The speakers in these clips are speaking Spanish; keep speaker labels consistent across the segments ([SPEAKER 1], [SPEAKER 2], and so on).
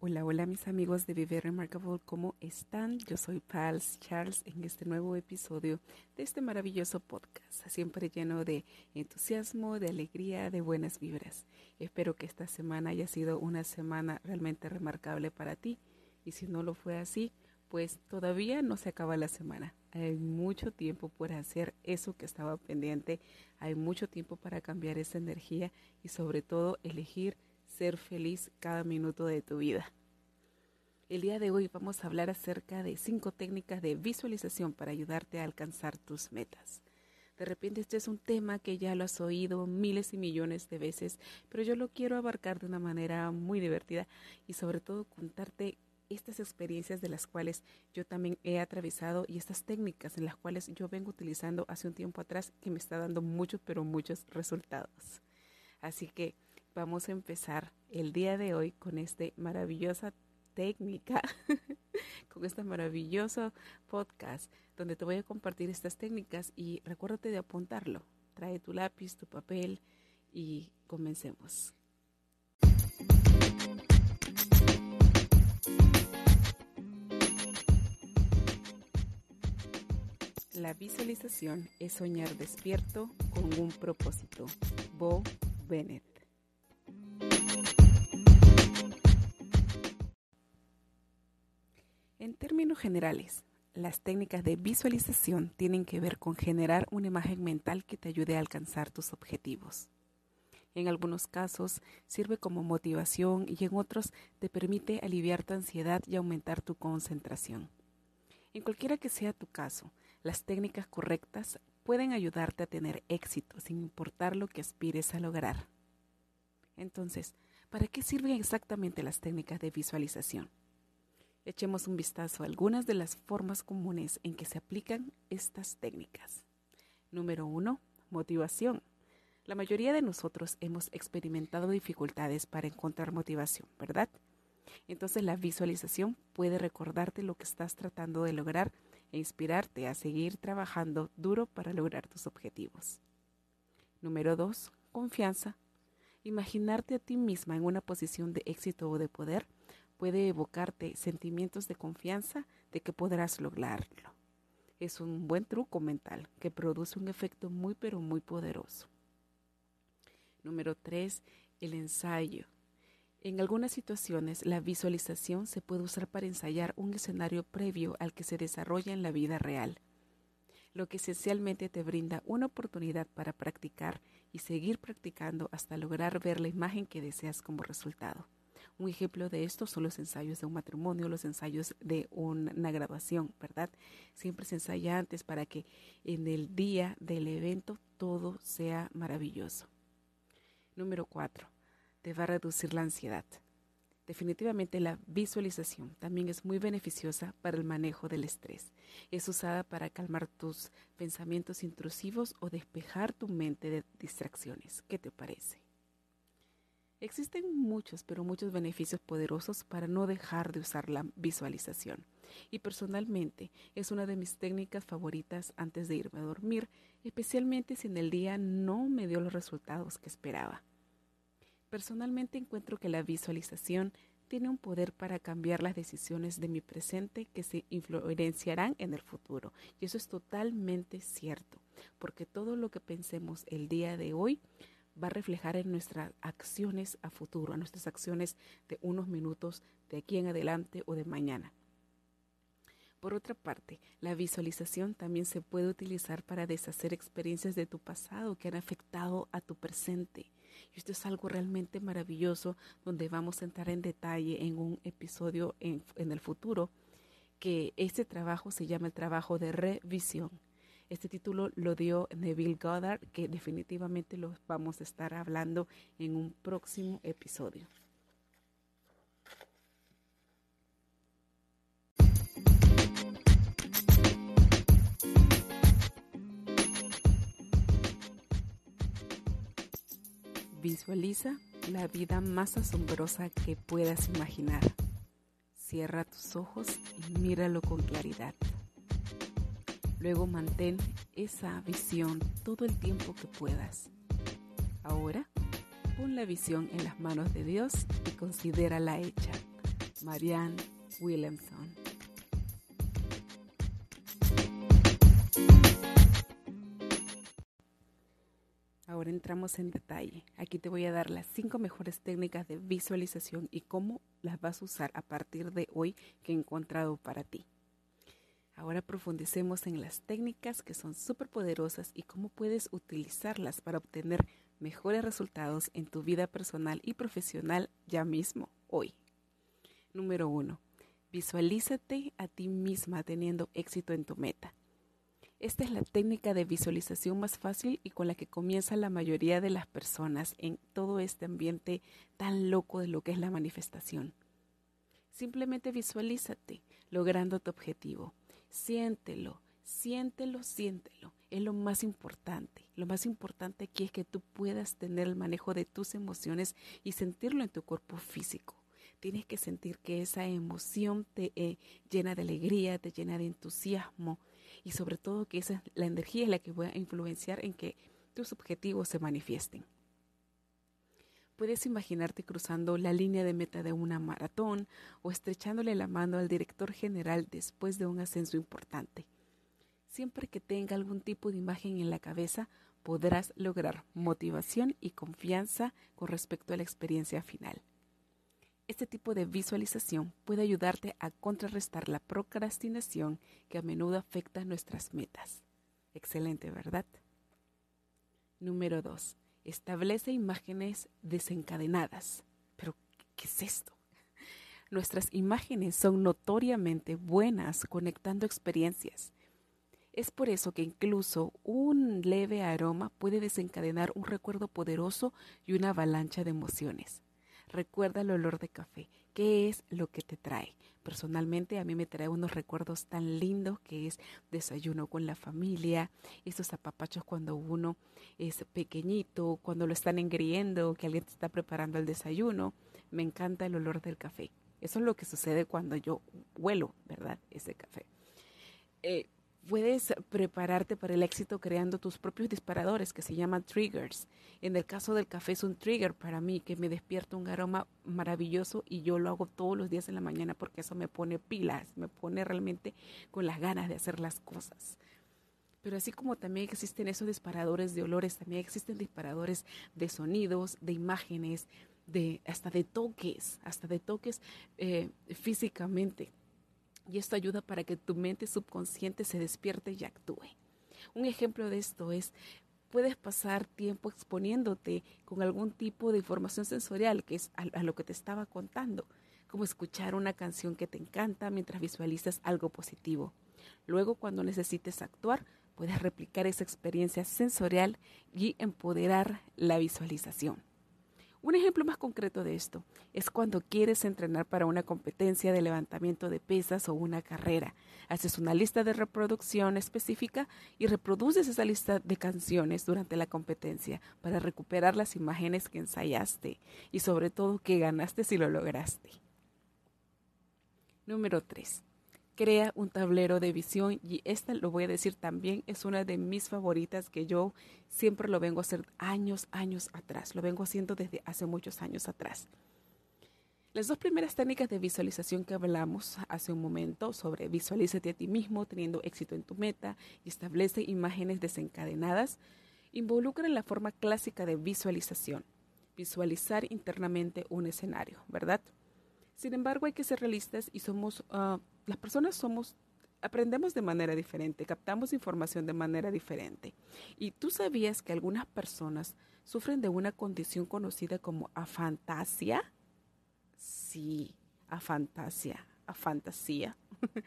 [SPEAKER 1] Hola, hola mis amigos de Viver Remarkable, ¿cómo están? Yo soy Pals Charles en este nuevo episodio de este maravilloso podcast, siempre lleno de entusiasmo, de alegría, de buenas vibras. Espero que esta semana haya sido una semana realmente remarcable para ti y si no lo fue así, pues todavía no se acaba la semana. Hay mucho tiempo por hacer eso que estaba pendiente, hay mucho tiempo para cambiar esa energía y sobre todo elegir ser feliz cada minuto de tu vida. El día de hoy vamos a hablar acerca de cinco técnicas de visualización para ayudarte a alcanzar tus metas. De repente este es un tema que ya lo has oído miles y millones de veces, pero yo lo quiero abarcar de una manera muy divertida y sobre todo contarte estas experiencias de las cuales yo también he atravesado y estas técnicas en las cuales yo vengo utilizando hace un tiempo atrás que me está dando muchos, pero muchos resultados. Así que vamos a empezar el día de hoy con esta maravillosa técnica, con este maravilloso podcast donde te voy a compartir estas técnicas y recuérdate de apuntarlo. Trae tu lápiz, tu papel y comencemos. La visualización es soñar despierto con un propósito. Bo Bennett. Términos generales, las técnicas de visualización tienen que ver con generar una imagen mental que te ayude a alcanzar tus objetivos. En algunos casos sirve como motivación y en otros te permite aliviar tu ansiedad y aumentar tu concentración. En cualquiera que sea tu caso, las técnicas correctas pueden ayudarte a tener éxito sin importar lo que aspires a lograr. Entonces, ¿para qué sirven exactamente las técnicas de visualización? Echemos un vistazo a algunas de las formas comunes en que se aplican estas técnicas. Número 1. Motivación. La mayoría de nosotros hemos experimentado dificultades para encontrar motivación, ¿verdad? Entonces la visualización puede recordarte lo que estás tratando de lograr e inspirarte a seguir trabajando duro para lograr tus objetivos. Número 2. Confianza. Imaginarte a ti misma en una posición de éxito o de poder puede evocarte sentimientos de confianza de que podrás lograrlo. Es un buen truco mental que produce un efecto muy pero muy poderoso. Número 3. El ensayo. En algunas situaciones, la visualización se puede usar para ensayar un escenario previo al que se desarrolla en la vida real, lo que esencialmente te brinda una oportunidad para practicar y seguir practicando hasta lograr ver la imagen que deseas como resultado. Un ejemplo de esto son los ensayos de un matrimonio, los ensayos de una graduación, ¿verdad? Siempre se ensaya antes para que en el día del evento todo sea maravilloso. Número cuatro, te va a reducir la ansiedad. Definitivamente la visualización también es muy beneficiosa para el manejo del estrés. Es usada para calmar tus pensamientos intrusivos o despejar tu mente de distracciones. ¿Qué te parece? Existen muchos, pero muchos beneficios poderosos para no dejar de usar la visualización. Y personalmente es una de mis técnicas favoritas antes de irme a dormir, especialmente si en el día no me dio los resultados que esperaba. Personalmente encuentro que la visualización tiene un poder para cambiar las decisiones de mi presente que se influenciarán en el futuro. Y eso es totalmente cierto, porque todo lo que pensemos el día de hoy va a reflejar en nuestras acciones a futuro, a nuestras acciones de unos minutos de aquí en adelante o de mañana. Por otra parte, la visualización también se puede utilizar para deshacer experiencias de tu pasado que han afectado a tu presente. Y esto es algo realmente maravilloso donde vamos a entrar en detalle en un episodio en, el futuro, que este trabajo se llama el trabajo de revisión. Este título lo dio Neville Goddard, que definitivamente lo vamos a estar hablando en un próximo episodio. Visualiza la vida más asombrosa que puedas imaginar. Cierra tus ojos y míralo con claridad. Luego mantén esa visión todo el tiempo que puedas. Ahora, pon la visión en las manos de Dios y considérala hecha. Marianne Williamson. Ahora entramos en detalle. Aquí te voy a dar las cinco mejores técnicas de visualización y cómo las vas a usar a partir de hoy que he encontrado para ti. Ahora profundicemos en las técnicas que son súper poderosas y cómo puedes utilizarlas para obtener mejores resultados en tu vida personal y profesional ya mismo, hoy. Número uno, visualízate a ti misma teniendo éxito en tu meta. Esta es la técnica de visualización más fácil y con la que comienza la mayoría de las personas en todo este ambiente tan loco de lo que es la manifestación. Simplemente visualízate logrando tu objetivo. Siéntelo, siéntelo, siéntelo. Es lo más importante. Lo más importante aquí es que tú puedas tener el manejo de tus emociones y sentirlo en tu cuerpo físico. Tienes que sentir que esa emoción te eh, llena de alegría, te llena de entusiasmo, y sobre todo que esa la energía es la que va a influenciar en que tus objetivos se manifiesten. Puedes imaginarte cruzando la línea de meta de una maratón o estrechándole la mano al director general después de un ascenso importante. Siempre que tenga algún tipo de imagen en la cabeza, podrás lograr motivación y confianza con respecto a la experiencia final. Este tipo de visualización puede ayudarte a contrarrestar la procrastinación que a menudo afecta nuestras metas. Excelente, ¿verdad? Número 2. Establece imágenes desencadenadas. Pero, ¿qué es esto? Nuestras imágenes son notoriamente buenas conectando experiencias. Es por eso que incluso un leve aroma puede desencadenar un recuerdo poderoso y una avalancha de emociones. Recuerda el olor de café. ¿Qué es lo que te trae? Personalmente a mí me trae unos recuerdos tan lindos que es desayuno con la familia, esos apapachos cuando uno es pequeñito, cuando lo están engriendo, que alguien te está preparando el desayuno. Me encanta el olor del café. Eso es lo que sucede cuando yo huelo, ¿verdad? Ese café. Eh, Puedes prepararte para el éxito creando tus propios disparadores que se llaman triggers. En el caso del café es un trigger para mí que me despierta un aroma maravilloso y yo lo hago todos los días en la mañana porque eso me pone pilas, me pone realmente con las ganas de hacer las cosas. Pero así como también existen esos disparadores de olores, también existen disparadores de sonidos, de imágenes, de hasta de toques, hasta de toques eh, físicamente y esto ayuda para que tu mente subconsciente se despierte y actúe. Un ejemplo de esto es, puedes pasar tiempo exponiéndote con algún tipo de información sensorial, que es a, lo que te estaba contando, como escuchar una canción que te encanta mientras visualizas algo positivo. Luego, cuando necesites actuar, puedes replicar esa experiencia sensorial y empoderar la visualización. Un ejemplo más concreto de esto es cuando quieres entrenar para una competencia de levantamiento de pesas o una carrera. Haces una lista de reproducción específica y reproduces esa lista de canciones durante la competencia para recuperar las imágenes que ensayaste y sobre todo que ganaste si lo lograste. Número 3 crea un tablero de visión y esta lo voy a decir también es una de mis favoritas que yo siempre lo vengo a hacer años, años atrás, lo vengo haciendo desde hace muchos años atrás. Las dos primeras técnicas de visualización que hablamos hace un momento sobre visualízate a ti mismo teniendo éxito en tu meta y establece imágenes desencadenadas involucran la forma clásica de visualización, visualizar internamente un escenario, ¿verdad? Sin embargo, hay que ser realistas y somos, uh, las personas somos, aprendemos de manera diferente, captamos información de manera diferente. Y tú sabías que algunas personas sufren de una condición conocida como afantasia. Sí, afantasia, afantasía.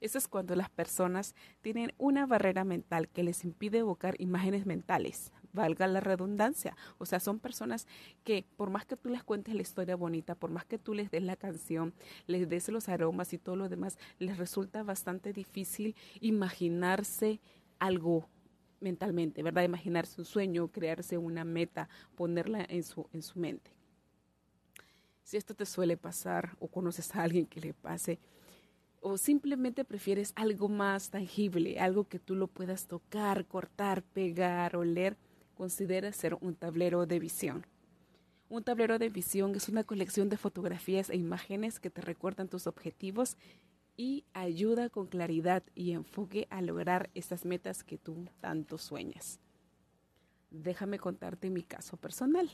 [SPEAKER 1] Eso es cuando las personas tienen una barrera mental que les impide evocar imágenes mentales, valga la redundancia. O sea, son personas que por más que tú les cuentes la historia bonita, por más que tú les des la canción, les des los aromas y todo lo demás, les resulta bastante difícil imaginarse algo mentalmente, ¿verdad? Imaginarse un sueño, crearse una meta, ponerla en su, en su mente. Si esto te suele pasar o conoces a alguien que le pase, o simplemente prefieres algo más tangible, algo que tú lo puedas tocar, cortar, pegar, oler, considera hacer un tablero de visión. Un tablero de visión es una colección de fotografías e imágenes que te recuerdan tus objetivos y ayuda con claridad y enfoque a lograr esas metas que tú tanto sueñas. Déjame contarte mi caso personal.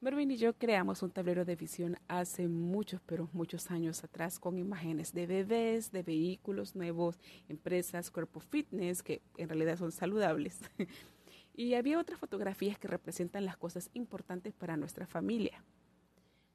[SPEAKER 1] Mervyn y yo creamos un tablero de visión hace muchos, pero muchos años atrás con imágenes de bebés, de vehículos nuevos, empresas, cuerpo fitness, que en realidad son saludables. Y había otras fotografías que representan las cosas importantes para nuestra familia.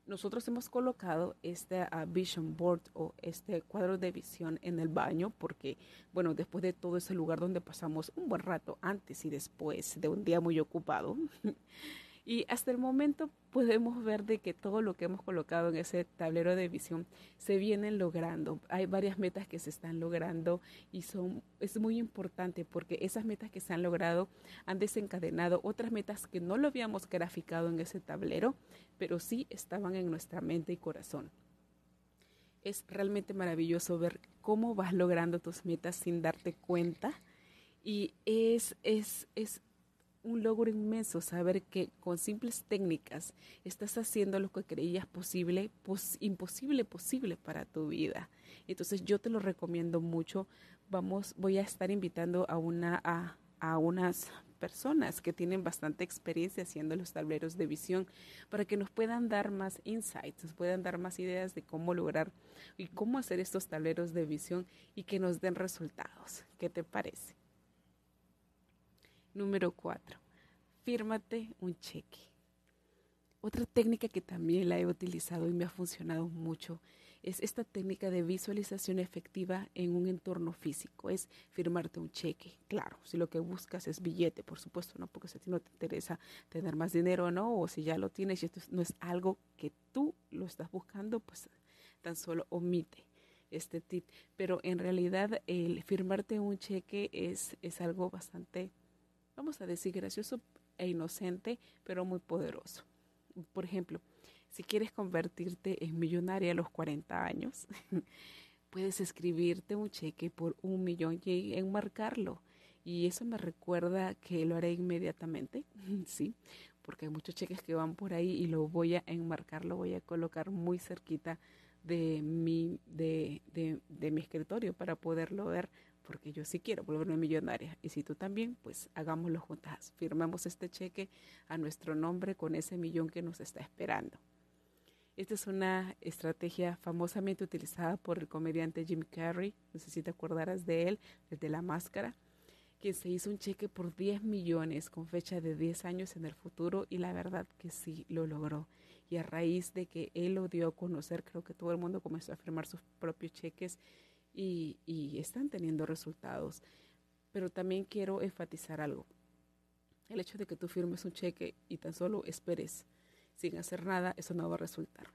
[SPEAKER 1] Nosotros hemos colocado este vision board o este cuadro de visión en el baño porque, bueno, después de todo ese lugar donde pasamos un buen rato antes y después de un día muy ocupado, Y hasta el momento podemos ver de que todo lo que hemos colocado en ese tablero de visión se vienen logrando. Hay varias metas que se están logrando y son es muy importante porque esas metas que se han logrado han desencadenado otras metas que no lo habíamos graficado en ese tablero, pero sí estaban en nuestra mente y corazón. Es realmente maravilloso ver cómo vas logrando tus metas sin darte cuenta y es, es, es un logro inmenso saber que con simples técnicas estás haciendo lo que creías posible, imposible posible para tu vida. Entonces yo te lo recomiendo mucho. Vamos, voy a estar invitando a una a, a unas personas que tienen bastante experiencia haciendo los tableros de visión para que nos puedan dar más insights, nos puedan dar más ideas de cómo lograr y cómo hacer estos tableros de visión y que nos den resultados. ¿Qué te parece? Número cuatro, fírmate un cheque. Otra técnica que también la he utilizado y me ha funcionado mucho es esta técnica de visualización efectiva en un entorno físico, es firmarte un cheque. Claro, si lo que buscas es billete, por supuesto, no porque si a ti no te interesa tener más dinero, no, o si ya lo tienes y esto no es algo que tú lo estás buscando, pues tan solo omite este tip. Pero en realidad el firmarte un cheque es, es algo bastante vamos a decir, gracioso e inocente, pero muy poderoso. Por ejemplo, si quieres convertirte en millonaria a los 40 años, puedes escribirte un cheque por un millón y enmarcarlo. Y eso me recuerda que lo haré inmediatamente, sí, porque hay muchos cheques que van por ahí y lo voy a enmarcar, lo voy a colocar muy cerquita de mi, de, de, de mi escritorio para poderlo ver porque yo sí quiero volverme millonaria. Y si tú también, pues hagámoslo juntas. Firmamos este cheque a nuestro nombre con ese millón que nos está esperando. Esta es una estrategia famosamente utilizada por el comediante Jim Carrey, no sé si te acordarás de él, desde La Máscara, quien se hizo un cheque por 10 millones con fecha de 10 años en el futuro y la verdad que sí lo logró. Y a raíz de que él lo dio a conocer, creo que todo el mundo comenzó a firmar sus propios cheques y, están teniendo resultados. Pero también quiero enfatizar algo. El hecho de que tú firmes un cheque y tan solo esperes sin hacer nada, eso no va a resultar.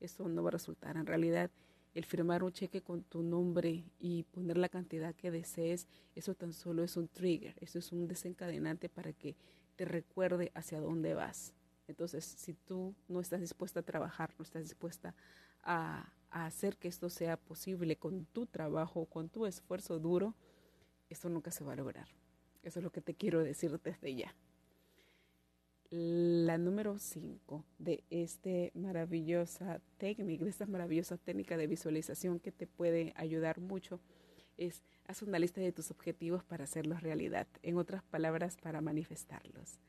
[SPEAKER 1] Eso no va a resultar. En realidad, el firmar un cheque con tu nombre y poner la cantidad que desees, eso tan solo es un trigger, eso es un desencadenante para que te recuerde hacia dónde vas. Entonces, si tú no estás dispuesta a trabajar, no estás dispuesta a, hacer que esto sea posible con tu trabajo, con tu esfuerzo duro, esto nunca se va a lograr. Eso es lo que te quiero decir desde ya. La número 5 de este maravillosa técnica, de esta maravillosa técnica de visualización que te puede ayudar mucho, es haz una lista de tus objetivos para hacerlos realidad. En otras palabras, para manifestarlos.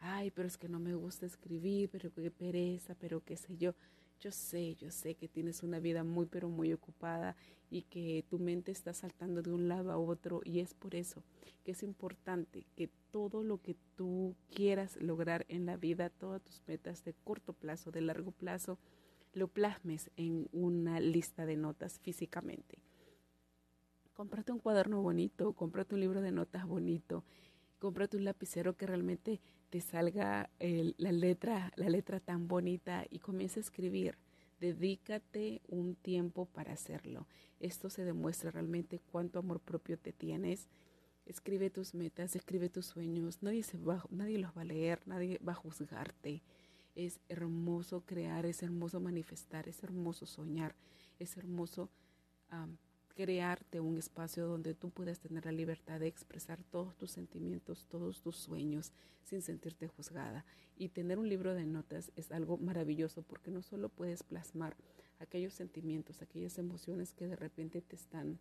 [SPEAKER 1] Ay, pero es que no me gusta escribir, pero qué pereza, pero qué sé yo. Yo sé, yo sé que tienes una vida muy, pero muy ocupada y que tu mente está saltando de un lado a otro y es por eso que es importante que todo lo que tú quieras lograr en la vida, todas tus metas de corto plazo, de largo plazo, lo plasmes en una lista de notas físicamente. Cómprate un cuaderno bonito, cómprate un libro de notas bonito, cómprate un lapicero que realmente te salga la letra, la letra tan bonita y comienza a escribir. Dedícate un tiempo para hacerlo. Esto se demuestra realmente cuánto amor propio te tienes Escribe tus metas, escribe tus sueños. Nadie, se va, nadie los va a leer, nadie va a juzgarte. Es hermoso crear, es hermoso manifestar, es hermoso soñar, es hermoso crearte un espacio donde tú puedas tener la libertad de expresar todos tus sentimientos, todos tus sueños sin sentirte juzgada. Y tener un libro de notas es algo maravilloso porque no solo puedes plasmar aquellos sentimientos, aquellas emociones que de repente te están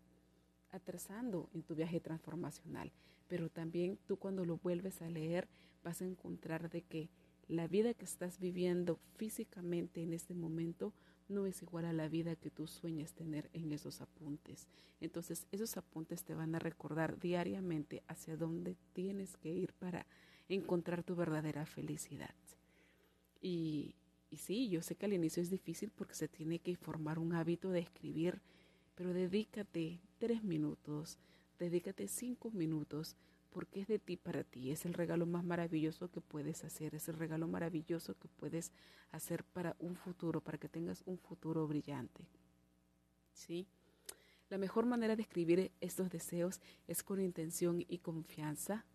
[SPEAKER 1] atrasando en tu viaje transformacional, pero también tú cuando lo vuelves a leer vas a encontrar de que la vida que estás viviendo físicamente en este momento no es igual a la vida que tú sueñas tener en esos apuntes. Entonces, esos apuntes te van a recordar diariamente hacia dónde tienes que ir para encontrar tu verdadera felicidad. Y, y sí, yo sé que al inicio es difícil porque se tiene que formar un hábito de escribir, pero dedícate tres minutos, dedícate cinco minutos porque es de ti para ti, es el regalo más maravilloso que puedes hacer, es el regalo maravilloso que puedes hacer para un futuro, para que tengas un futuro brillante. ¿Sí? La mejor manera de escribir estos deseos es con intención y confianza.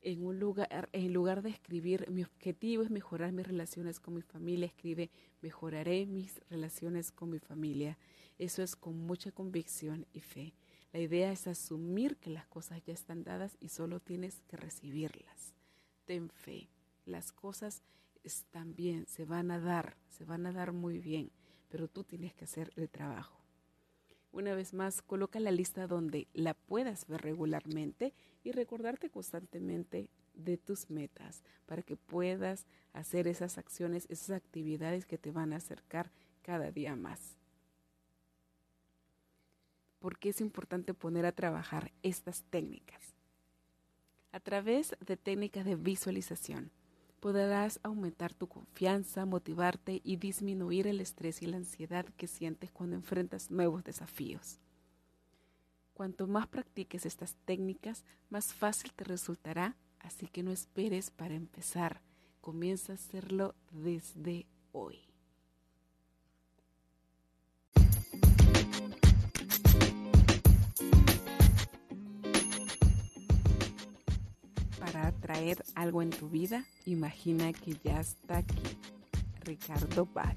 [SPEAKER 1] En, un lugar, en lugar de escribir mi objetivo es mejorar mis relaciones con mi familia, escribe mejoraré mis relaciones con mi familia. Eso es con mucha convicción y fe. La idea es asumir que las cosas ya están dadas y solo tienes que recibirlas. Ten fe. Las cosas están bien, se van a dar, se van a dar muy bien, pero tú tienes que hacer el trabajo. Una vez más, coloca la lista donde la puedas ver regularmente y recordarte constantemente de tus metas para que puedas hacer esas acciones, esas actividades que te van a acercar cada día más por qué es importante poner a trabajar estas técnicas. A través de técnicas de visualización, podrás aumentar tu confianza, motivarte y disminuir el estrés y la ansiedad que sientes cuando enfrentas nuevos desafíos. Cuanto más practiques estas técnicas, más fácil te resultará, así que no esperes para empezar. Comienza a hacerlo desde hoy. Traer algo en tu vida, imagina que ya está aquí. Ricardo Bach.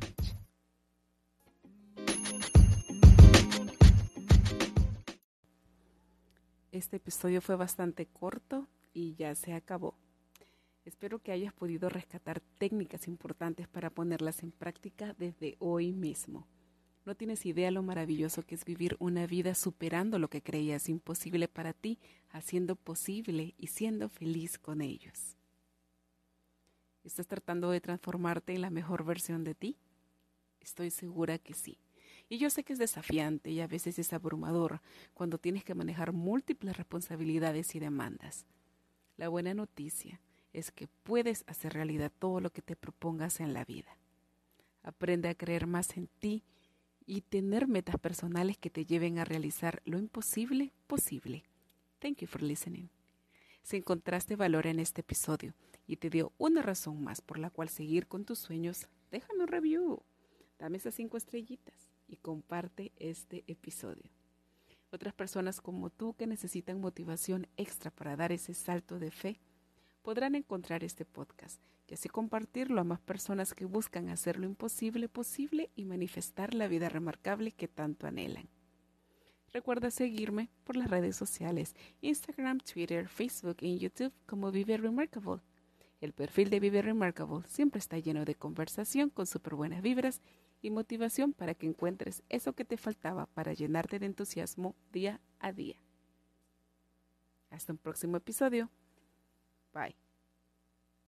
[SPEAKER 1] Este episodio fue bastante corto y ya se acabó. Espero que hayas podido rescatar técnicas importantes para ponerlas en práctica desde hoy mismo. No tienes idea lo maravilloso que es vivir una vida superando lo que creías imposible para ti, haciendo posible y siendo feliz con ellos. ¿Estás tratando de transformarte en la mejor versión de ti? Estoy segura que sí. Y yo sé que es desafiante y a veces es abrumador cuando tienes que manejar múltiples responsabilidades y demandas. La buena noticia es que puedes hacer realidad todo lo que te propongas en la vida. Aprende a creer más en ti y tener metas personales que te lleven a realizar lo imposible posible. Thank you for listening. Si encontraste valor en este episodio y te dio una razón más por la cual seguir con tus sueños, déjame un review, dame esas cinco estrellitas y comparte este episodio. Otras personas como tú que necesitan motivación extra para dar ese salto de fe podrán encontrar este podcast y así compartirlo a más personas que buscan hacer lo imposible posible y manifestar la vida remarcable que tanto anhelan. Recuerda seguirme por las redes sociales, Instagram, Twitter, Facebook y YouTube como Vive Remarkable. El perfil de Vive Remarkable siempre está lleno de conversación con súper buenas vibras y motivación para que encuentres eso que te faltaba para llenarte de entusiasmo día a día. Hasta un próximo episodio. Bye.